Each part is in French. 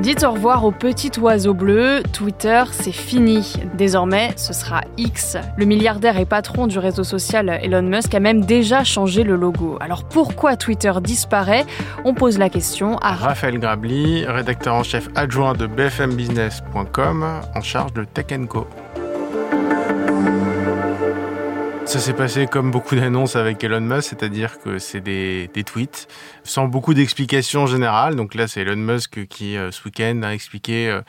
Dites au revoir au petit oiseau bleu. Twitter, c'est fini. Désormais, ce sera X. Le milliardaire et patron du réseau social Elon Musk a même déjà changé le logo. Alors pourquoi Twitter disparaît? On pose la question à Raphaël Grabli, rédacteur en chef adjoint de bfmbusiness.com en charge de Tech Co. Ça s'est passé comme beaucoup d'annonces avec Elon Musk, c'est-à-dire que c'est des, tweets sans beaucoup d'explications générales. Donc là, c'est Elon Musk qui, euh, ce week-end, a expliqué euh,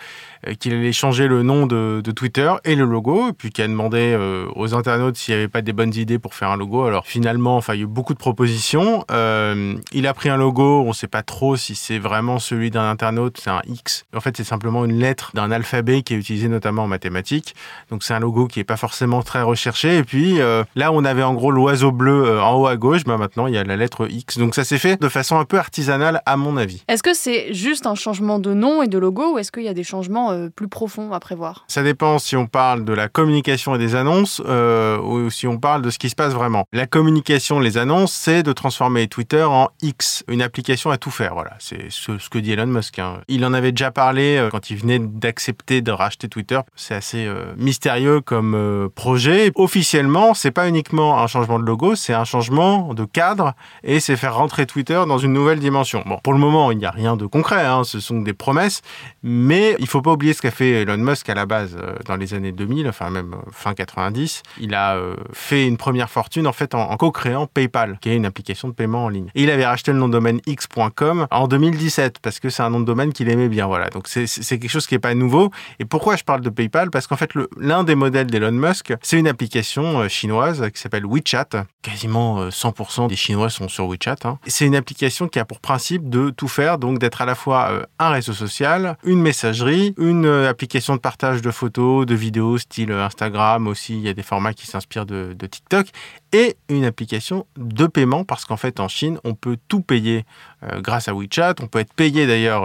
euh, qu'il allait changer le nom de, Twitter et le logo, puis qui a demandé aux internautes s'il n'y avait pas des bonnes idées pour faire un logo. Alors finalement, enfin, il y a eu beaucoup de propositions. Euh, il a pris un logo, on ne sait pas trop si c'est vraiment celui d'un internaute, c'est un X. En fait, c'est simplement une lettre d'un alphabet qui est utilisé notamment en mathématiques. Donc c'est un logo qui n'est pas forcément très recherché. Et puis Là, on avait en gros l'oiseau bleu euh, en haut à gauche, bah maintenant il y a la lettre X. Donc ça s'est fait de façon un peu artisanale à mon avis. Est-ce que c'est juste un changement de nom et de logo ou est-ce qu'il y a des changements euh, plus profonds à prévoir? Ça dépend si on parle de la communication et des annonces euh, ou si on parle de ce qui se passe vraiment. La communication, les annonces, c'est de transformer Twitter en X, une application à tout faire. Voilà, c'est ce, que dit Elon Musk. Hein. Il en avait déjà parlé quand il venait d'accepter de racheter Twitter. C'est assez mystérieux comme projet. Officiellement, c'est pas uniquement un changement de logo, c'est un changement de cadre et c'est faire rentrer Twitter dans une nouvelle dimension. Bon, pour le moment, il n'y a rien de concret, hein, ce sont des promesses, mais il faut pas oublier ce qu'a fait Elon Musk à la base euh, dans les années 2000, enfin même euh, fin 90. Il a euh, fait une première fortune en fait en, co-créant PayPal, qui est une application de paiement en ligne. Et il avait racheté le nom de domaine x.com en 2017 parce que c'est un nom de domaine qu'il aimait bien. Voilà, donc c'est quelque chose qui est pas nouveau. Et pourquoi je parle de PayPal? Parce qu'en fait, l'un des modèles d'Elon Musk, c'est une application chinoise qui s'appelle WeChat. Quasiment 100% euh, des Chinois sont sur WeChat. Hein. C'est une application qui a pour principe de tout faire, donc d'être à la fois euh, un réseau social, une messagerie, une euh, application de partage de photos, de vidéos, style Instagram aussi. Il y a des formats qui s'inspirent de, de TikTok et une application de paiement parce qu'en fait en Chine on peut tout payer grâce à WeChat, on peut être payé d'ailleurs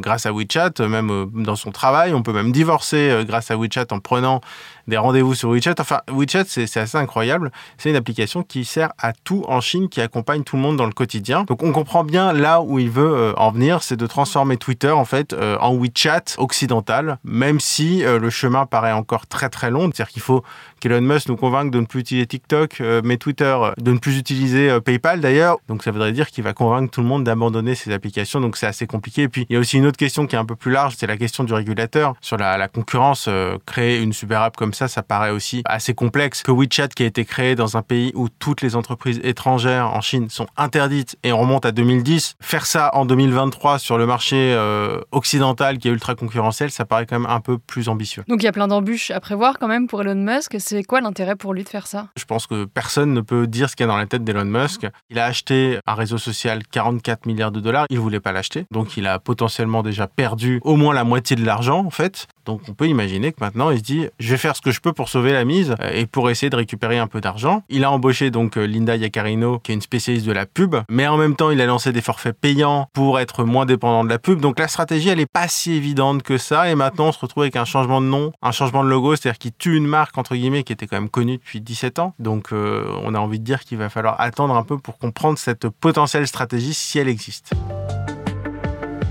grâce à WeChat, même dans son travail, on peut même divorcer grâce à WeChat en prenant des rendez-vous sur WeChat. Enfin WeChat c'est assez incroyable, c'est une application qui sert à tout en Chine, qui accompagne tout le monde dans le quotidien. Donc on comprend bien là où il veut en venir, c'est de transformer Twitter en fait en WeChat occidental, même si le chemin paraît encore très très long, c'est-à-dire qu'il faut qu'Elon Musk nous convainque de ne plus utiliser TikTok, mais Twitter de ne plus utiliser euh, PayPal d'ailleurs. Donc ça voudrait dire qu'il va convaincre tout le monde d'abandonner ces applications. Donc c'est assez compliqué. Et puis il y a aussi une autre question qui est un peu plus large, c'est la question du régulateur sur la, concurrence. Euh, créer une super app comme ça, ça paraît aussi assez complexe. Que WeChat qui a été créé dans un pays où toutes les entreprises étrangères en Chine sont interdites et on remonte à 2010, faire ça en 2023 sur le marché euh, occidental qui est ultra concurrentiel, ça paraît quand même un peu plus ambitieux. Donc il y a plein d'embûches à prévoir quand même pour Elon Musk. C'est quoi l'intérêt pour lui de faire ça? Je pense que personne ne peut dire ce qu'il y a dans la tête d'Elon Musk. Il a acheté un réseau social 44 milliards de dollars. Il voulait pas l'acheter. Donc, il a potentiellement déjà perdu au moins la moitié de l'argent, en fait. Donc, on peut imaginer que maintenant, il se dit, je vais faire ce que je peux pour sauver la mise euh, et pour essayer de récupérer un peu d'argent. Il a embauché donc euh, Linda Yaccarino, qui est une spécialiste de la pub. Mais en même temps, il a lancé des forfaits payants pour être moins dépendant de la pub. Donc, la stratégie, elle est pas si évidente que ça. Et maintenant, on se retrouve avec un changement de nom, un changement de logo, c'est-à-dire qu'il tue une marque, entre guillemets, qui était quand même connue depuis 17 ans. Donc, euh, on a envie de dire qu'il va falloir attendre un peu pour comprendre cette potentielle stratégie si elle existe.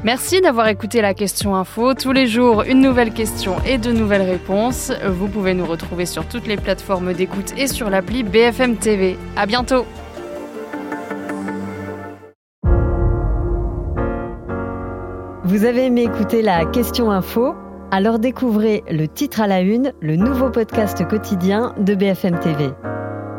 Merci d'avoir écouté la question info. Tous les jours, une nouvelle question et de nouvelles réponses. Vous pouvez nous retrouver sur toutes les plateformes d'écoute et sur l'appli BFM TV. À bientôt. Vous avez aimé écouter la question info? Alors découvrez le titre à la une, le nouveau podcast quotidien de BFM TV.